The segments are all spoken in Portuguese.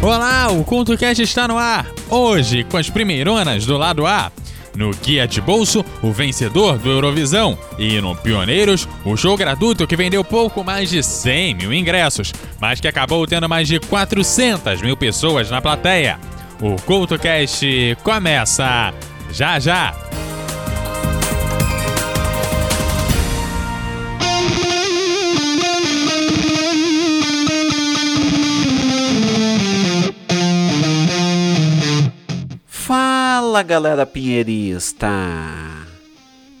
Olá, o CultoCast está no ar. Hoje, com as primeironas do lado A. No Guia de Bolso, o vencedor do Eurovisão. E no Pioneiros, o show gratuito que vendeu pouco mais de 100 mil ingressos, mas que acabou tendo mais de 400 mil pessoas na plateia. O CultoCast começa já já! Fala galera pinheirista!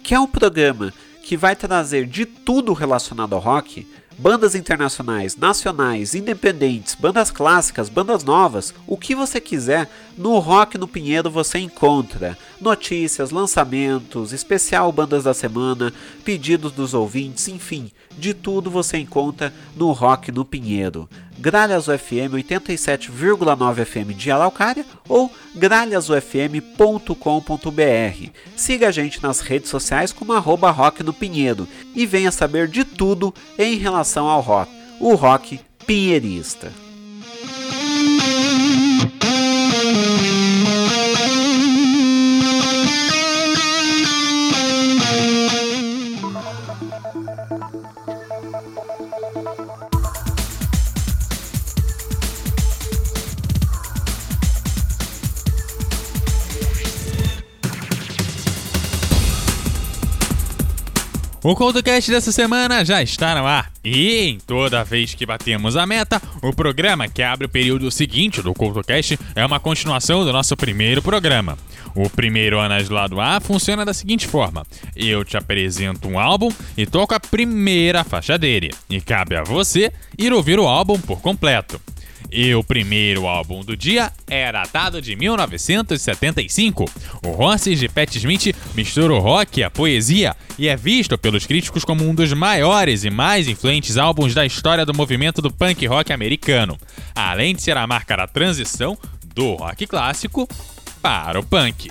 Que é um programa que vai trazer de tudo relacionado ao rock, bandas internacionais, nacionais, independentes, bandas clássicas, bandas novas, o que você quiser, no Rock no Pinheiro você encontra notícias, lançamentos, especial bandas da semana, pedidos dos ouvintes, enfim, de tudo você encontra no Rock no Pinheiro. Gralhas UFM 87,9 FM de Araucária ou gralhasufm.com.br. Siga a gente nas redes sociais como arroba rock no Pinheiro e venha saber de tudo em relação ao rock, o rock pinheirista. O CoutoCast dessa semana já está no ar. E em toda vez que batemos a meta, o programa que abre o período seguinte do CoutoCast é uma continuação do nosso primeiro programa. O primeiro Anas do lado A funciona da seguinte forma: eu te apresento um álbum e toco a primeira faixa dele, e cabe a você ir ouvir o álbum por completo. E o primeiro álbum do dia é datado de 1975. O Horses de Pat Smith mistura o rock e a poesia e é visto pelos críticos como um dos maiores e mais influentes álbuns da história do movimento do punk rock americano, além de ser a marca da transição do rock clássico para o punk.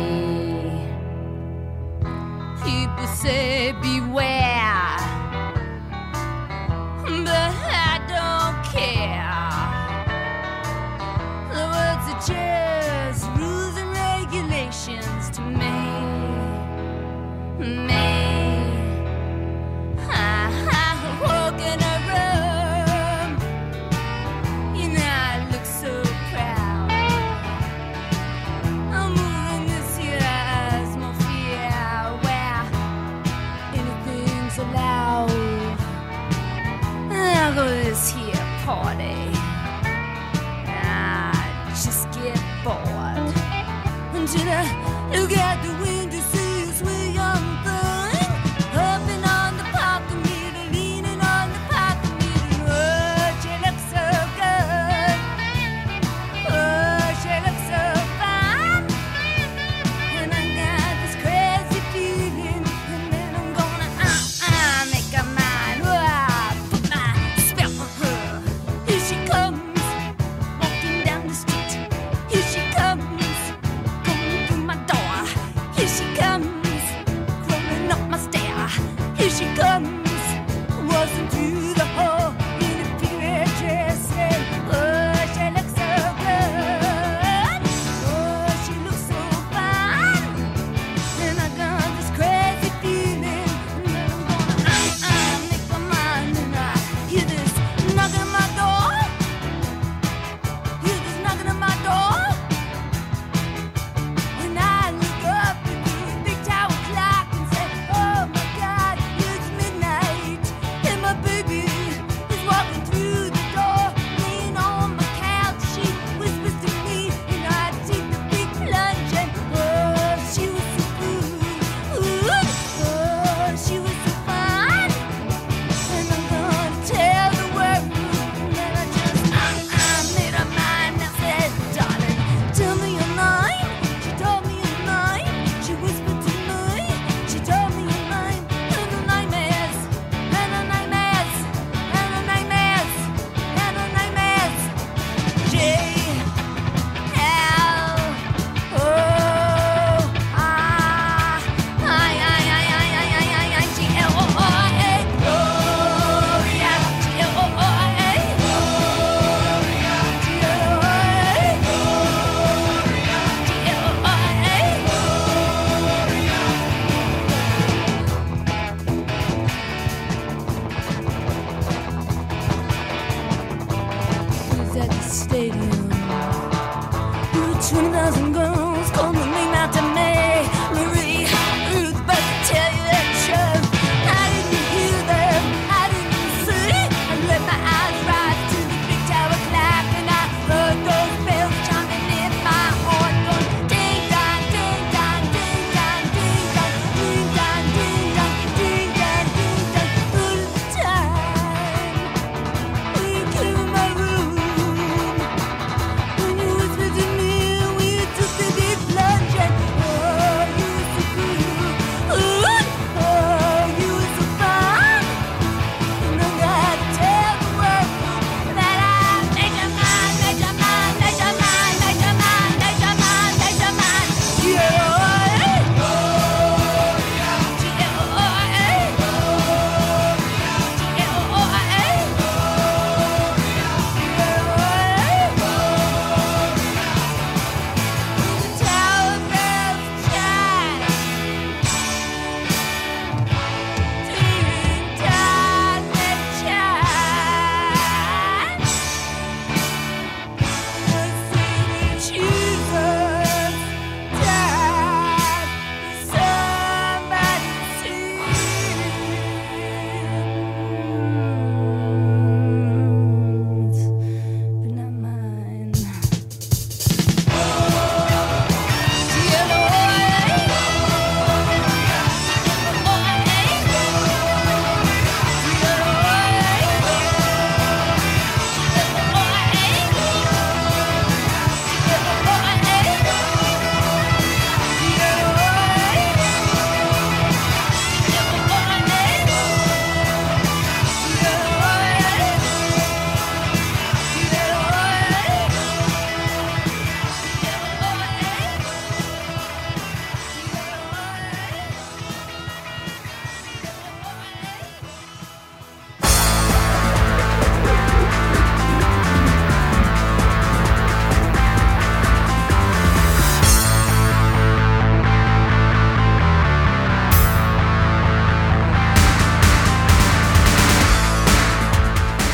Say beware, stadium. With 20,000 girls.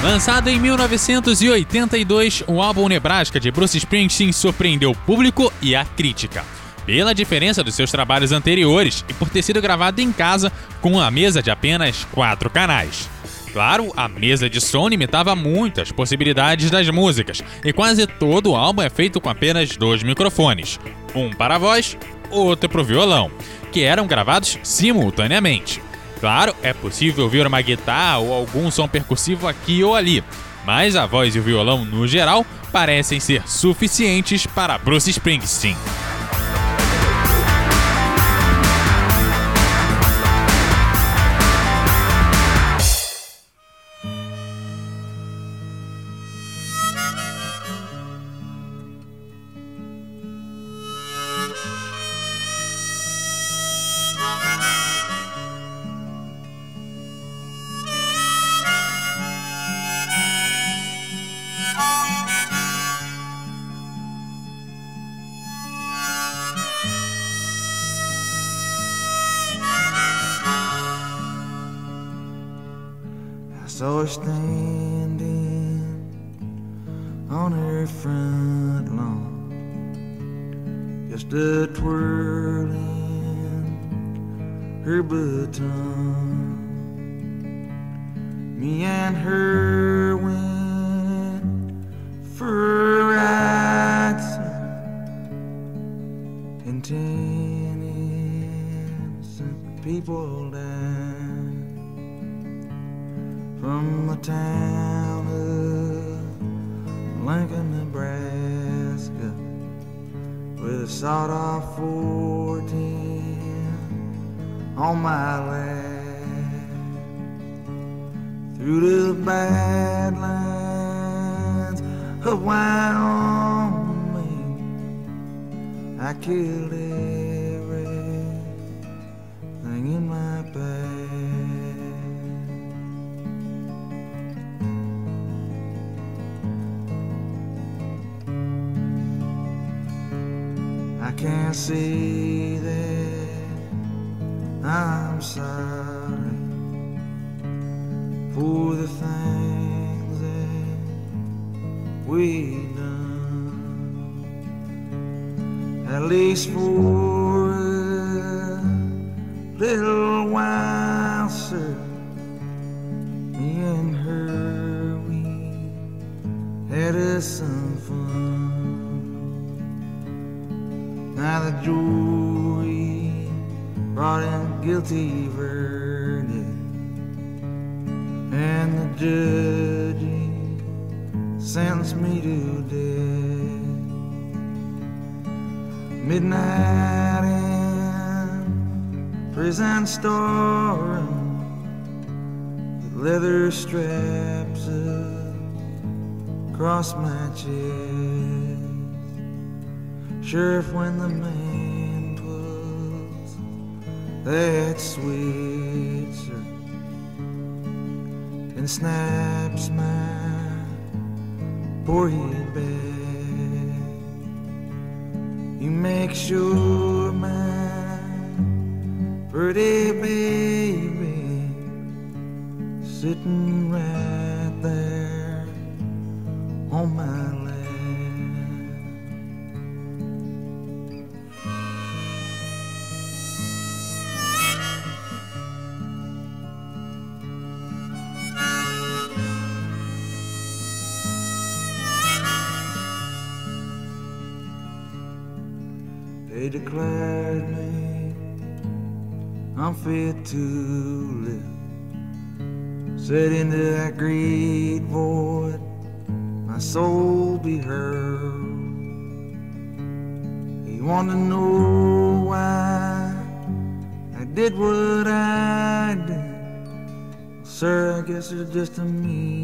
Lançado em 1982, o álbum Nebraska de Bruce Springsteen surpreendeu o público e a crítica. Pela diferença dos seus trabalhos anteriores e por ter sido gravado em casa com uma mesa de apenas quatro canais. Claro, a mesa de som limitava muito as possibilidades das músicas, e quase todo o álbum é feito com apenas dois microfones, um para a voz, outro para o violão, que eram gravados simultaneamente. Claro, é possível ouvir uma guitarra ou algum som percussivo aqui ou ali, mas a voz e o violão, no geral, parecem ser suficientes para Bruce Springsteen. Her standing on her front lawn, just a twirling her baton. Me and her went for a and ten innocent people town of Lincoln, Nebraska, with a sawed off 410 on my lap. Through the badlands of Wyoming, I killed everything I can't see that I'm sorry for the things that we done. At least for a little while, sir, me and her, we had us some fun. Now the jury brought in guilty verdict, and the judge sentenced me to death. Midnight in prison storeroom with leather straps across my chest. Sheriff, when the man pulls that switch and snaps my poor head back. You make sure my pretty baby sitting right there unfit to live. Said into that great void, my soul be heard. You want to know why I did what I did. Sir, I guess it's just a meanness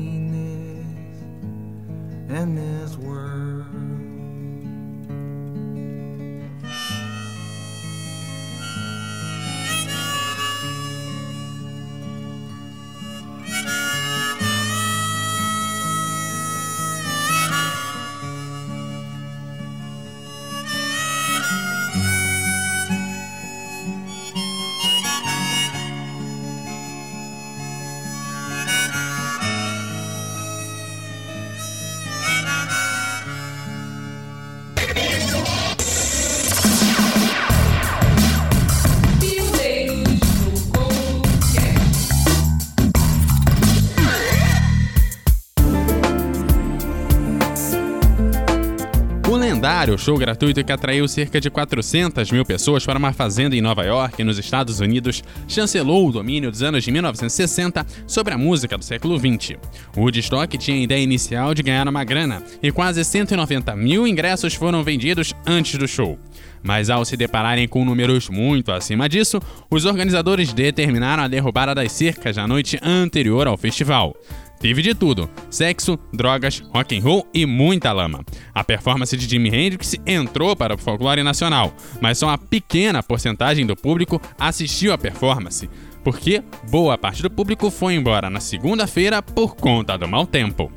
O show gratuito que atraiu cerca de 400 mil pessoas para uma fazenda em Nova York, nos Estados Unidos, chancelou o domínio dos anos de 1960 sobre a música do século XX. Woodstock tinha a ideia inicial de ganhar uma grana e quase 190 mil ingressos foram vendidos antes do show. Mas ao se depararem com números muito acima disso, os organizadores determinaram a derrubada das cercas na noite anterior ao festival. Teve de tudo: sexo, drogas, rock and roll e muita lama. A performance de Jimi Hendrix entrou para o folclore nacional, mas só uma pequena porcentagem do público assistiu à performance, porque boa parte do público foi embora na segunda-feira por conta do mau tempo.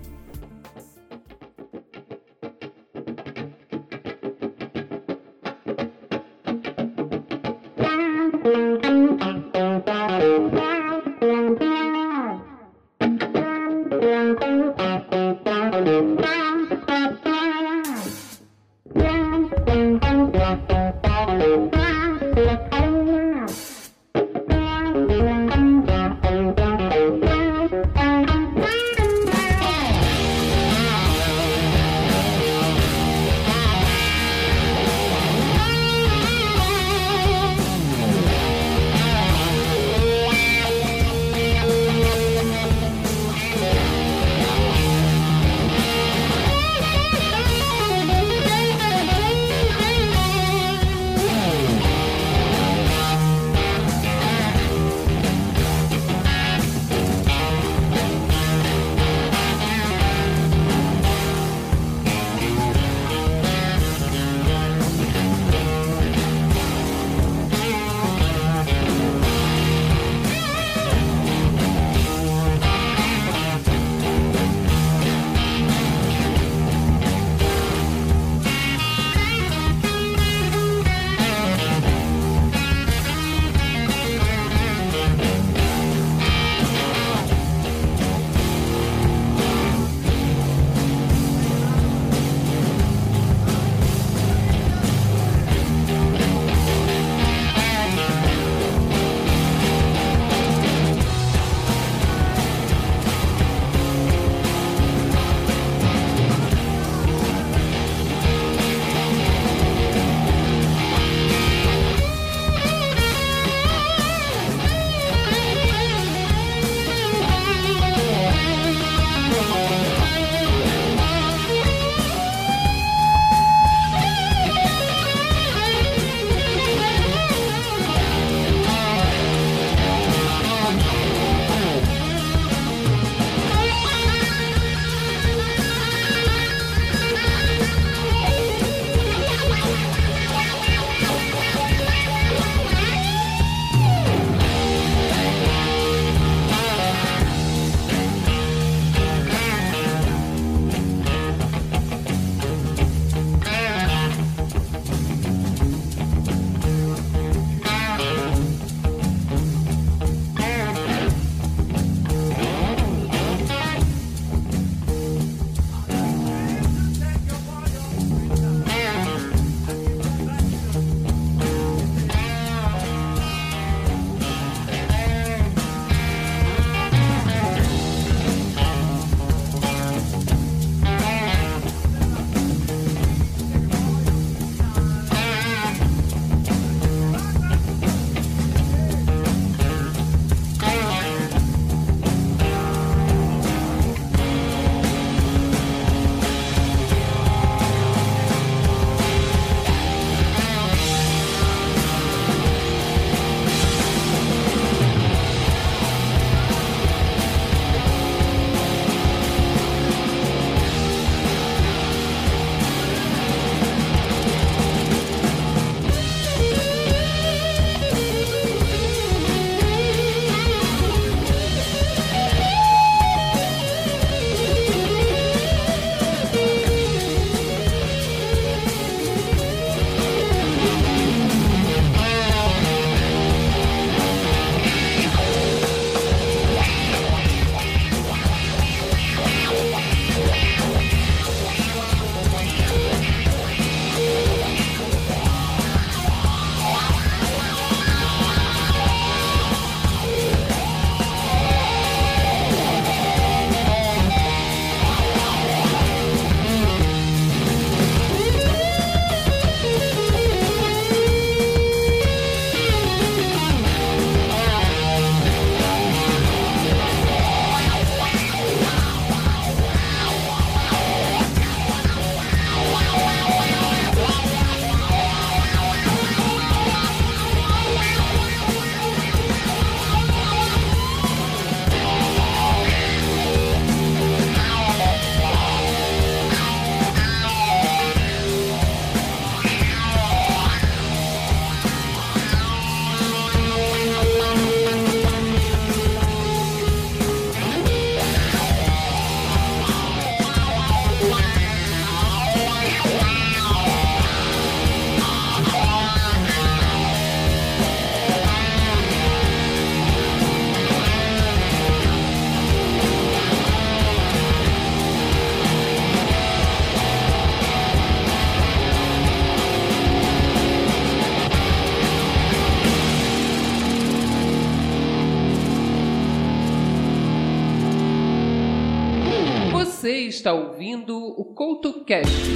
CoutoCast.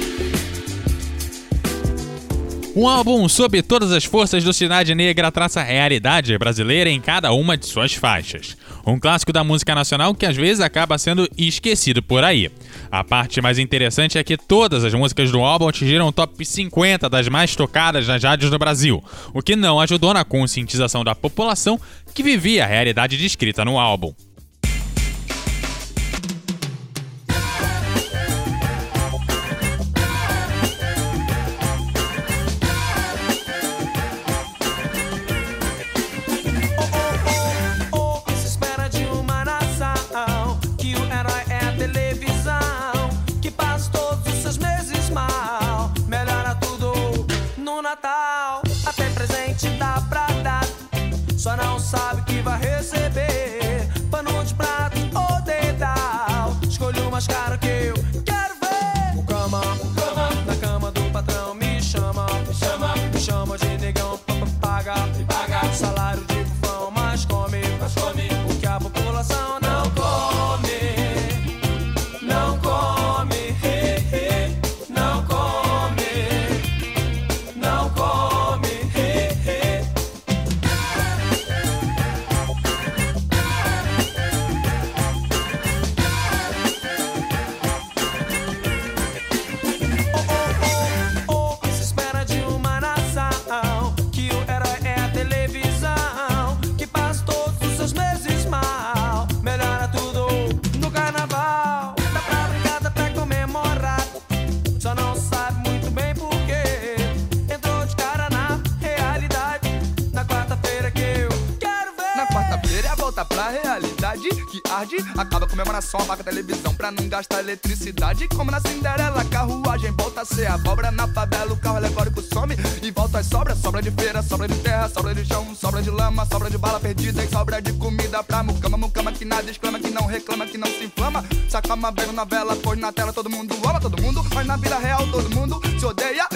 Um álbum sob todas as forças do Cidade Negra traça a realidade brasileira em cada uma de suas faixas. Um clássico da música nacional que às vezes acaba sendo esquecido por aí. A parte mais interessante é que todas as músicas do álbum atingiram o top 50 das mais tocadas nas rádios do Brasil, o que não ajudou na conscientização da população que vivia a realidade descrita no álbum. Acaba comemoração, apaga a televisão pra não gastar eletricidade. Como na Cinderela, carruagem volta a ser abóbora. Na favela, o carro alegórico some e volta as sobras. Sobra de feira, sobra de terra, sobra de chão, sobra de lama, sobra de bala perdida e sobra de comida pra mucama. Mucama que nada exclama, que não reclama, que não se inflama. Sacama vendo na vela, pois na tela todo mundo ama todo mundo. Mas na vida real todo mundo se odeia.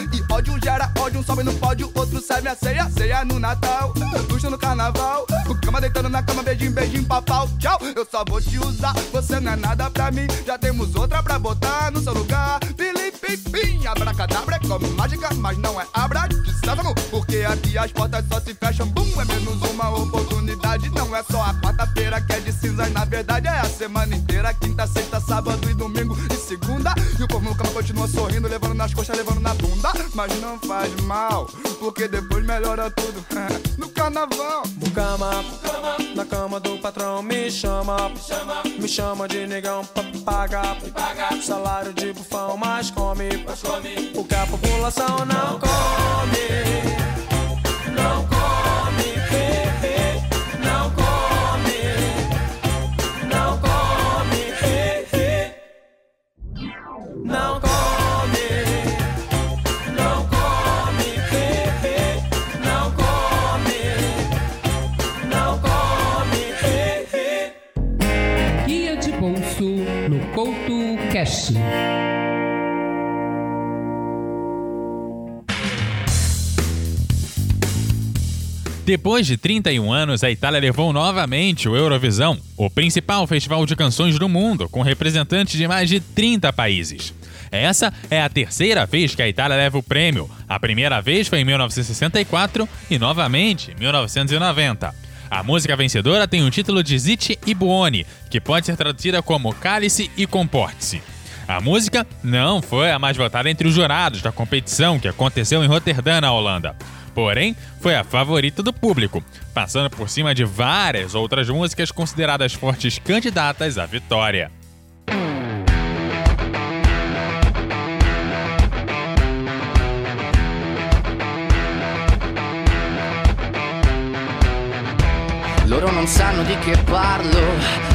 Um sobe no pódio, outro serve a ceia. Ceia no Natal, luxo no carnaval. O cama deitando na cama, beijinho, beijinho, papau. Tchau, eu só vou te usar, você não é nada pra mim. Já temos outra pra botar no seu lugar. Felipe, pim, abracadabra é como mágica, mas não é abra de sésamo. Porque aqui as portas só se fecham, bum, é menos uma oportunidade. Não é só a quarta-feira que é de cinzas, na verdade é a semana inteira. Quinta, sexta, sábado e domingo segunda. E o povo no cama continua sorrindo, levando nas coxas, levando na bunda. Mas não faz mal, porque depois melhora tudo no carnaval. Cama, na cama do patrão me chama, me chama de negão pra pagar, salário de bufão, mas come, o que a população não come, não come, Depois de 31 anos, a Itália levou novamente o Eurovisão, o principal festival de canções do mundo, com representantes de mais de 30 países. Essa é a terceira vez que a Itália leva o prêmio. A primeira vez foi em 1964 e novamente em 1990. A música vencedora tem o título de Zitti e Buoni, que pode ser traduzida como Cálice e Comporte-se. A música não foi a mais votada entre os jurados da competição que aconteceu em Roterdã, na Holanda. Porém, foi a favorita do público, passando por cima de várias outras músicas consideradas fortes candidatas à vitória. Loro sanno parlo,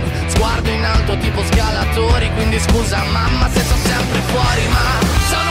scaloni Sguardo in alto tipo scalatori Quindi scusa mamma se sono sempre fuori Ma sono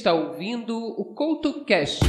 está ouvindo o CoutoCast.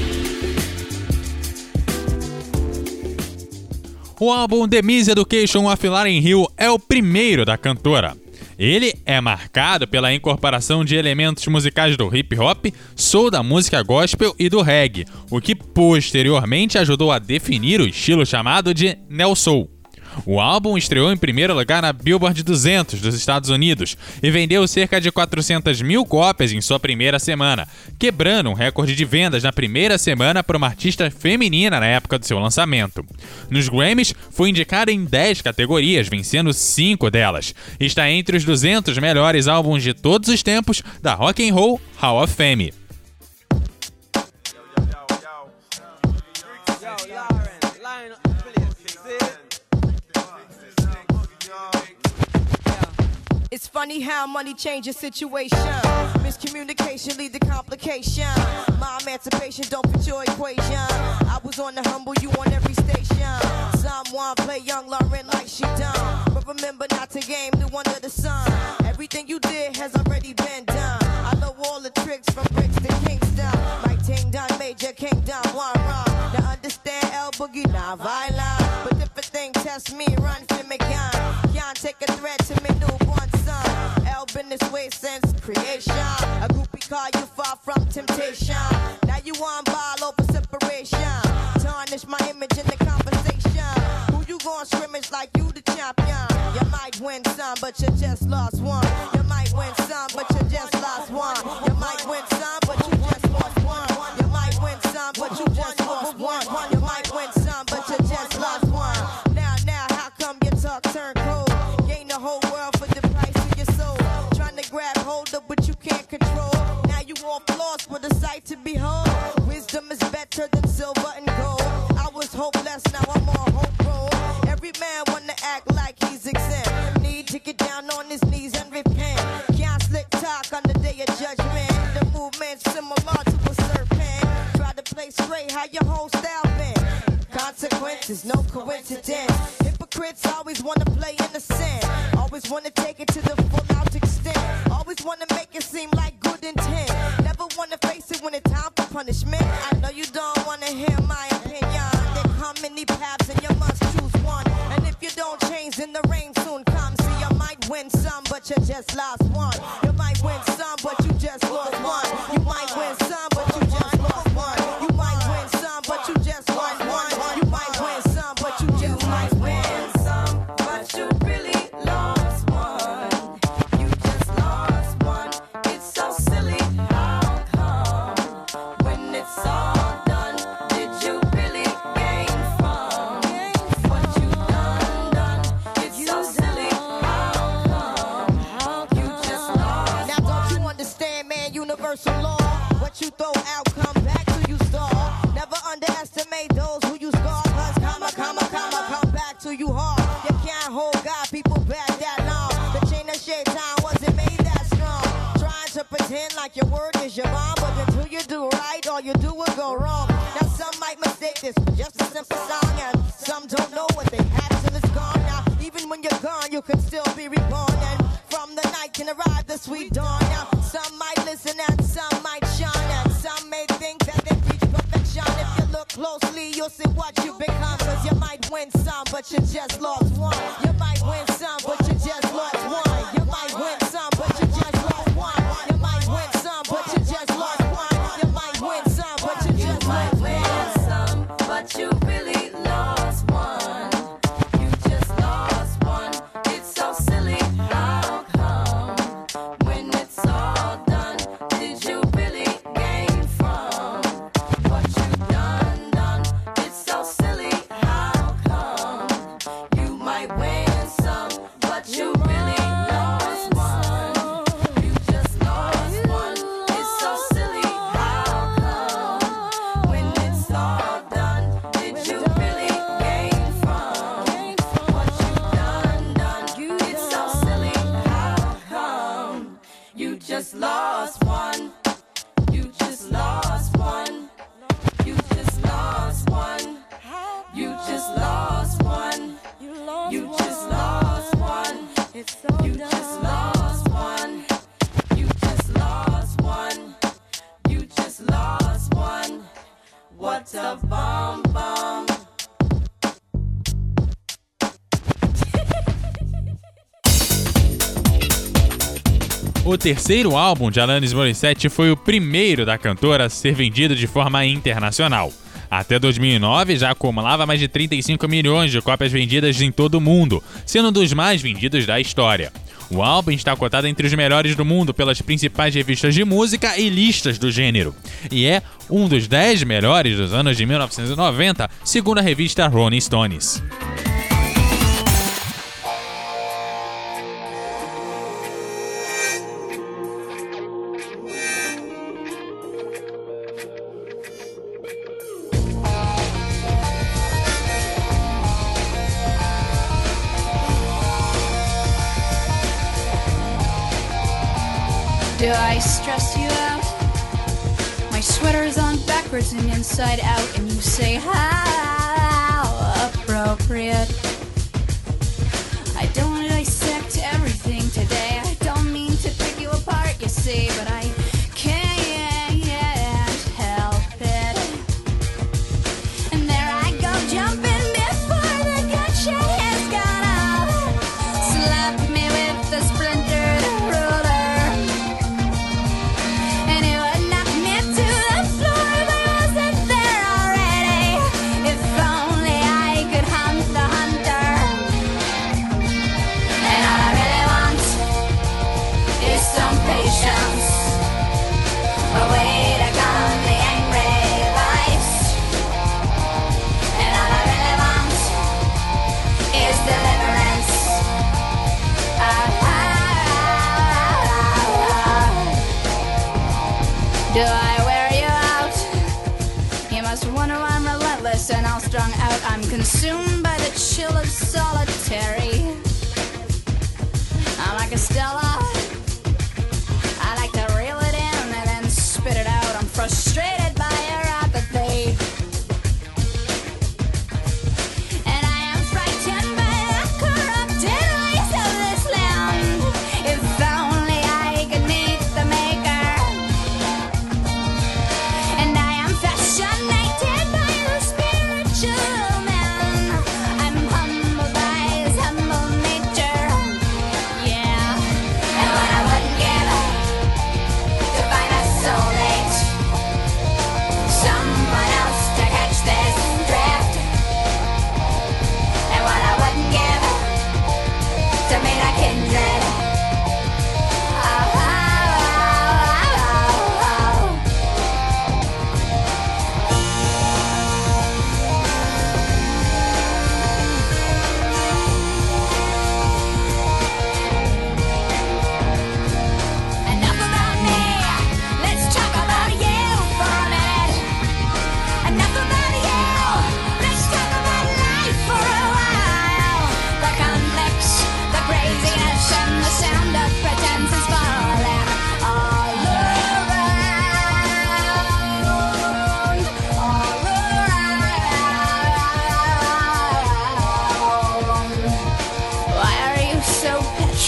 O álbum The Miss Education of Lauren Hill é o primeiro da cantora. Ele é marcado pela incorporação de elementos musicais do hip hop, soul da música gospel e do reggae, o que posteriormente ajudou a definir o estilo chamado de neo soul. O álbum estreou em primeiro lugar na Billboard 200 dos Estados Unidos e vendeu cerca de 400 mil cópias em sua primeira semana, quebrando um recorde de vendas na primeira semana para uma artista feminina na época do seu lançamento. Nos Grammys, foi indicada em 10 categorias, vencendo 5 delas. Está entre os 200 melhores álbuns de todos os tempos da Rock and Roll Hall of Fame. It's funny how money changes situation. Miscommunication lead to complication. My emancipation don't fit your equation. I was on the humble, you on every station. Someone play young Lauren like she done. But remember not to game new under the sun. Everything you did has already been done. I know all the tricks from bricks to Kingston. Mike Ting done major kingdom one wrong. Now understand L Boogie not violent. But if a thing test me, run for me gun. Call you far from temptation. Now you on ball over separation. Tarnish my image in the conversation. Who you gon' scrimmage like you the champion? You might win some, but you just lost one. straight how your whole style been. Consequences, no coincidence. Hypocrites always wanna play innocent. Always wanna take it to the full out extent. Always wanna make it seem like good intent. Never wanna face it when it's time for punishment. I know you don't wanna hear my opinion. There come many paths and you must choose one. And if you don't change, then the rain soon comes. See, you might win some, but you just lost one. You might win some Closely, you'll see what you become. Cause you might win some, but you just lost one. You might win some, but you just lost one. You might win bomb bomb. O terceiro álbum de Alanis Morissette foi o primeiro da cantora a ser vendido de forma internacional. Até 2009 já acumulava mais de 35 milhões de cópias vendidas em todo o mundo, sendo um dos mais vendidos da história. O álbum está cotado entre os melhores do mundo pelas principais revistas de música e listas do gênero, e é um dos 10 melhores dos anos de 1990, segundo a revista Rolling Stones.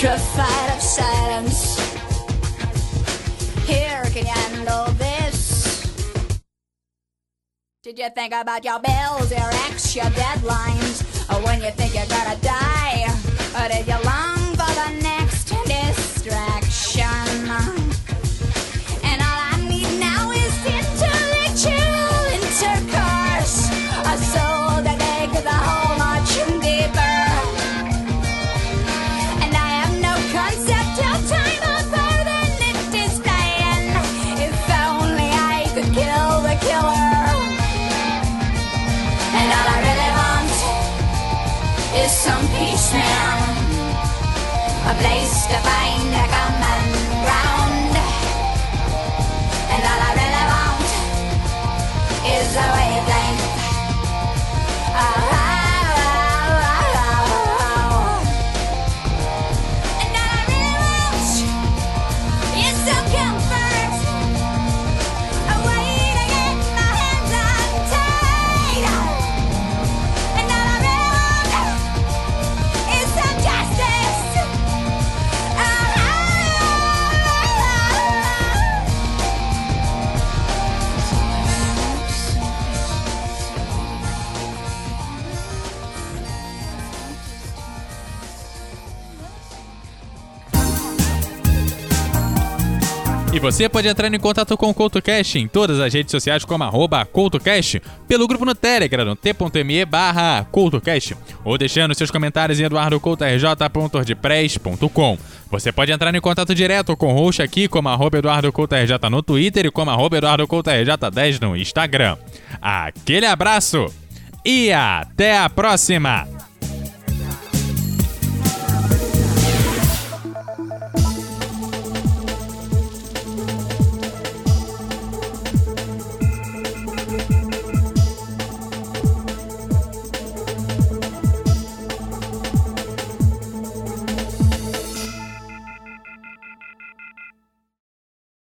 Petrified of silence. Here, can handle this? Did you think about your bills, your ex, your deadlines? Or when you think you're gonna die? Or did you long você pode entrar em contato com o CoutoCast em todas as redes sociais como arroba CoutoCast, pelo grupo no Telegram, t.me barra CoutoCast, ou deixando seus comentários em eduardocoutorj.wordpress.com. Você pode entrar em contato direto com o host aqui como arroba EduardoCoutoRJ no Twitter e como arroba EduardoCoutoRJ10 no Instagram. Aquele abraço e até a próxima!